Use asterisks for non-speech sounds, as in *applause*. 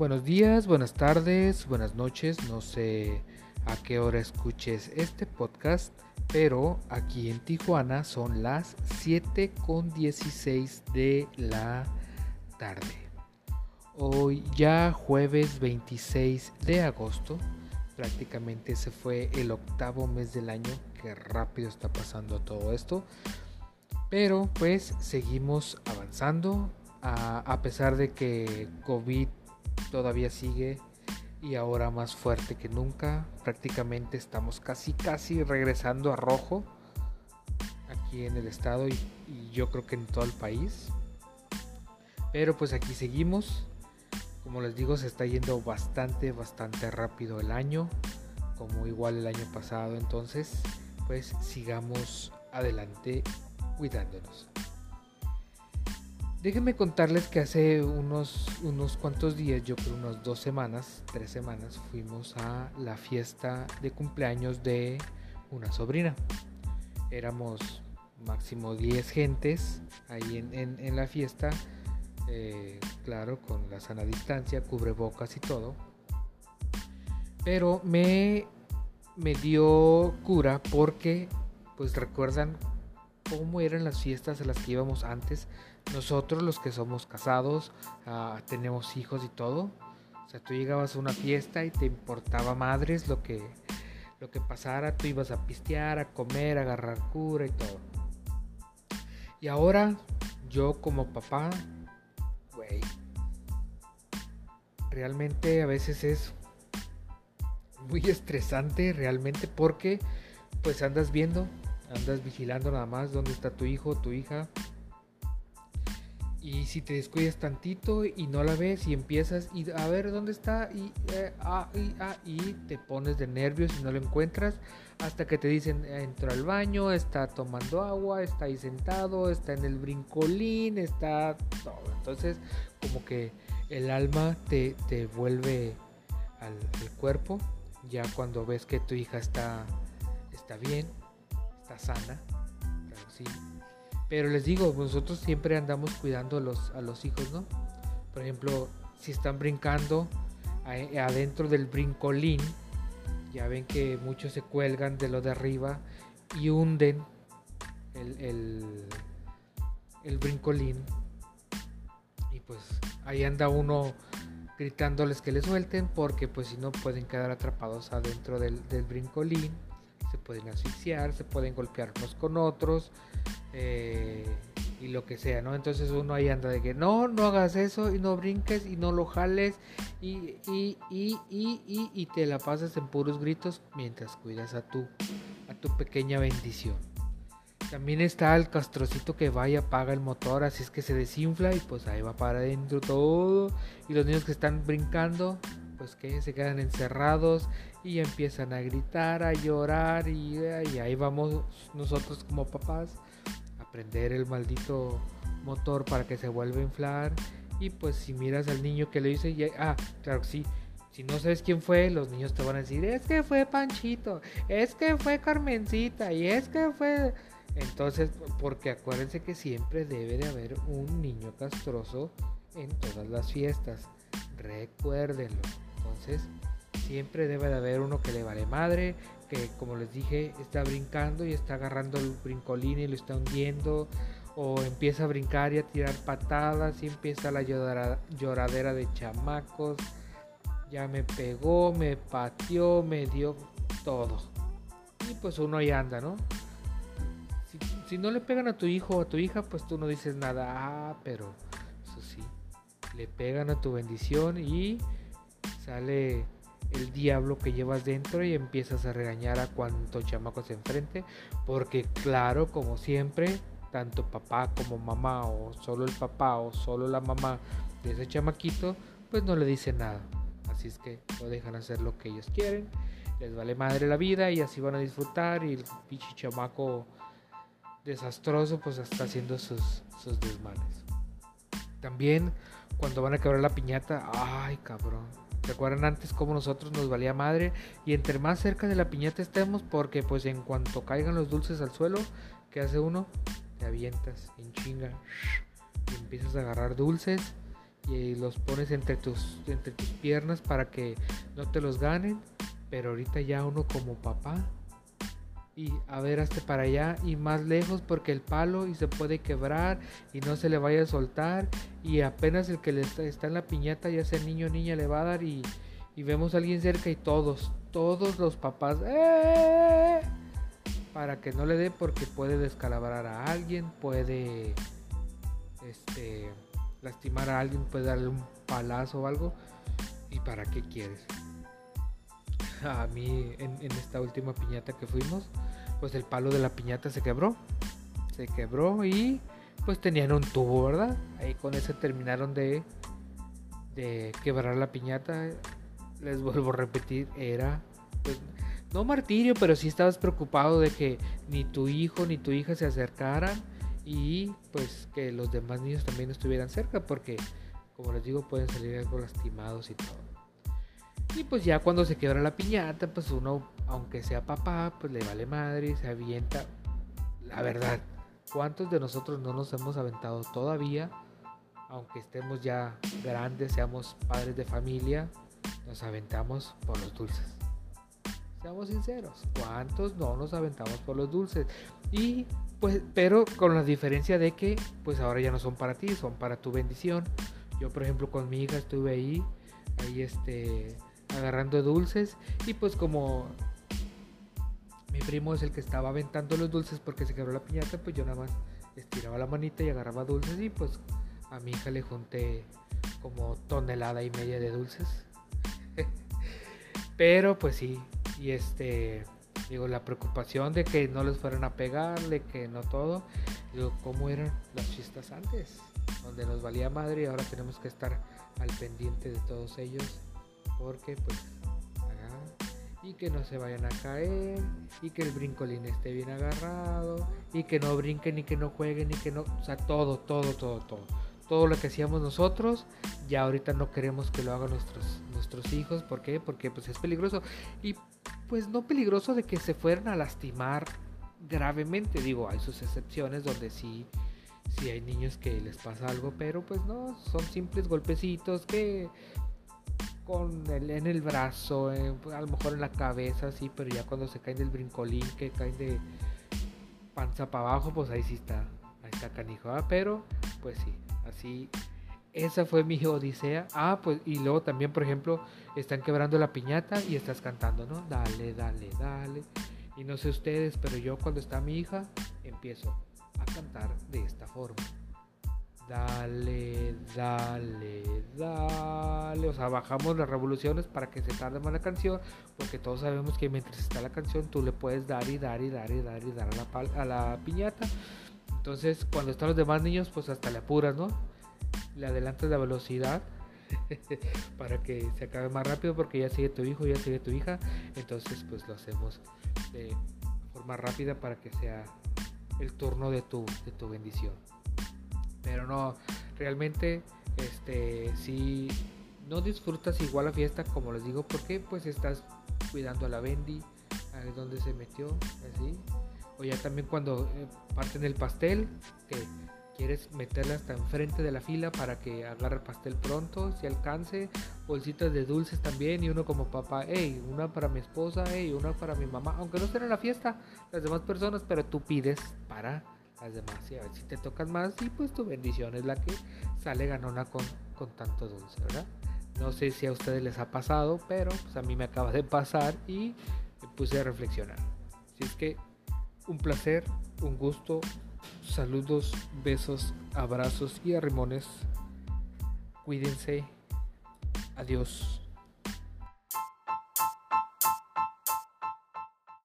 Buenos días, buenas tardes, buenas noches. No sé a qué hora escuches este podcast, pero aquí en Tijuana son las 7 con 16 de la tarde. Hoy ya jueves 26 de agosto, prácticamente se fue el octavo mes del año, que rápido está pasando todo esto. Pero pues seguimos avanzando, a, a pesar de que COVID todavía sigue y ahora más fuerte que nunca. Prácticamente estamos casi casi regresando a rojo aquí en el estado y, yo creo que en todo el país. Pero pues aquí seguimos. Como les digo, se está yendo bastante, bastante rápido el año. Como igual el año pasado. Entonces, pues sigamos adelante cuidándonos. Déjenme contarles que hace unos, unos cuantos días, yo creo unas dos semanas, tres semanas, fuimos a la fiesta de cumpleaños de una sobrina. Éramos máximo 10 gentes ahí en, la fiesta, eh, claro, con la sana distancia, cubrebocas y todo. Pero me, me dio cura porque, pues recuerdan cómo eran las fiestas a las que íbamos antes nosotros los que somos casados, ah, tenemos hijos y todo. O sea, tú llegabas a una fiesta y te importaba madres lo que, lo que pasara, tú ibas a pistear, a comer, a agarrar cura y todo. Y ahora, yo como papá, güey, realmente a veces es muy estresante, realmente, porque pues andas viendo, andas vigilando nada más dónde está tu hijo, tu hija, y si te descuidas tantito y no la ves y empiezas y a ver dónde está y, eh, ah, ah, y te pones de nervios y no lo encuentras hasta que te dicen entró al baño, está tomando agua, está ahí sentado, está en el brincolín, está todo. Entonces como que el alma te, te vuelve al, cuerpo ya cuando ves que tu hija está, está bien, sana, sí pero les digo, nosotros siempre andamos cuidando a los, a los hijos, ¿no? Por ejemplo, si están brincando adentro del brincolín, ya ven que muchos se cuelgan de lo de arriba y hunden el, el, brincolín. Y pues ahí anda uno gritándoles que le suelten porque pues si no pueden quedar atrapados adentro del, del brincolín se pueden asfixiar, se pueden golpear unos con otros eh, y lo que sea, ¿no? Entonces uno ahí anda de que no, no hagas eso y no brinques y no lo jales y, y, y, y, y te la pasas en puros gritos mientras cuidas a tu, a tu pequeña bendición. También está el castrocito que va y apaga el motor, así es que se desinfla y pues ahí va para adentro todo. Y los niños que están brincando, pues que se quedan encerrados y empiezan a gritar, a llorar y, ahí vamos nosotros como papás a prender el maldito motor para que se vuelva a inflar y pues si miras al niño que le dice, ah, claro que sí, si no sabes quién fue, los niños te van a decir, es que fue Panchito, es que fue Carmencita y es que fue... Entonces, porque acuérdense que siempre debe de haber un niño castroso en todas las fiestas. Recuérdenlo. Entonces, siempre debe de haber uno que le vale madre, que como les dije, está brincando y está agarrando el brincolín y lo está hundiendo, o empieza a brincar y a tirar patadas y empieza la lloradera de chamacos. Ya me pegó, me pateó, me dio todo. Y pues uno ahí anda, ¿no? Si, si no le pegan a tu hijo o a tu hija, pues tú no dices nada. Ah, pero eso sí, le pegan a tu bendición y sale el diablo que llevas dentro y empiezas a regañar a cuanto chamaco se enfrente, porque claro, como siempre, tanto papá como mamá o solo el papá o solo la mamá de ese chamaquito, pues no le dicen nada. Así es que lo dejan hacer lo que ellos quieren, les vale madre la vida y así van a disfrutar y el pinche chamaco desastroso pues está haciendo sus, sus desmanes. También cuando van a quebrar la piñata, ay cabrón, ¿Recuerdan antes cómo nosotros nos valía madre? Y entre más cerca de la piñata estemos, porque pues en cuanto caigan los dulces al suelo, ¿qué hace uno? Te avientas en chinga y empiezas a agarrar dulces y los pones entre tus, entre tus piernas para que no te los ganen. Pero ahorita ya uno como papá y a ver hasta para allá y más lejos porque el palo y se puede quebrar y no se le vaya a soltar y apenas el que le está, en la piñata ya sea niño o niña le va a dar y, y, vemos a alguien cerca y todos, todos los papás ¡eh! para que no le dé porque puede descalabrar a alguien, puede este lastimar a alguien, puede darle un palazo o algo y para qué quieres a mí en, esta última piñata que fuimos, pues el palo de la piñata se quebró. Se quebró y pues tenían un tubo, ¿verdad? Ahí con ese terminaron de, de quebrar la piñata. Les vuelvo a repetir, era pues no martirio, pero sí estabas preocupado de que ni tu hijo ni tu hija se acercaran y pues que los demás niños también estuvieran cerca porque como les digo pueden salir algo lastimados y todo. Y pues ya cuando se quiebra la piñata, pues uno, aunque sea papá, pues le vale madre, se avienta. La verdad, ¿cuántos de nosotros no nos hemos aventado todavía? Aunque estemos ya grandes, seamos padres de familia, nos aventamos por los dulces. Seamos sinceros, ¿cuántos no nos aventamos por los dulces? Y pues, pero con la diferencia de que, pues ahora ya no son para ti, son para tu bendición. Yo, por ejemplo, con mi hija estuve ahí, ahí este, agarrando dulces y pues como mi primo es el que estaba aventando los dulces porque se quebró la piñata, pues yo nada más estiraba la manita y agarraba dulces y pues a mi hija le junté como tonelada y media de dulces. *laughs* Pero pues sí, y este, digo, la preocupación de que no les fueran a pegar, de que no todo, digo, ¿cómo eran las fiestas antes? Donde nos valía madre y ahora tenemos que estar al pendiente de todos ellos porque pues y que no se vayan a caer y que el brincolín esté bien agarrado y que no brinquen y que no jueguen y que no, o sea, todo, todo, todo, todo. Todo lo que hacíamos nosotros, ya ahorita no queremos que lo hagan nuestros nuestros hijos, ¿por qué? Porque pues es peligroso y pues no peligroso de que se fueran a lastimar gravemente, digo, hay sus excepciones donde sí sí hay niños que les pasa algo, pero pues no, son simples golpecitos que con el, en el brazo, pues, a lo mejor en la cabeza, sí, pero ya cuando se caen del brincolín, que caen de panza para abajo, pues ahí sí está, ahí está canijo, ¿ah? pero pues sí, así, esa fue mi *laughs* odisea. Ah, pues y luego también, por ejemplo, están quebrando la piñata y estás cantando, ¿no? Dale, dale, dale. Y no sé ustedes, pero yo cuando está mi hija, empiezo a cantar de esta forma. Dale, dale, dale. O sea, bajamos las revoluciones para que se tarde más la canción. Porque todos sabemos que mientras está la canción, tú le puedes dar y dar y dar y dar y dar a la, a la piñata. Entonces, cuando están los demás niños, pues hasta le apuras, ¿no? Le adelantas la velocidad *laughs* para que se acabe más rápido porque ya sigue tu hijo, ya sigue tu hija. Entonces, pues lo hacemos de forma rápida para que sea el turno de tu, de tu bendición. Pero no, realmente, este, si no disfrutas igual la fiesta, como les digo, porque pues estás cuidando a la Bendy, a donde se metió, así. O ya también cuando eh, parten el pastel, que quieres meterla hasta enfrente de la fila para que agarre el pastel pronto, si alcance, bolsitas de dulces también, y uno como papá, hey, una para mi esposa, hey, una para mi mamá, aunque no estén en la fiesta las demás personas, pero tú pides para las demás y a ver si te tocan más y pues tu bendición es la que sale ganona con, con tanto dulce, ¿verdad? No sé si a ustedes les ha pasado, pero pues a mí me acaba de pasar y me puse a reflexionar. Así es que un placer, un gusto, saludos, besos, abrazos y arrimones. Cuídense. Adiós.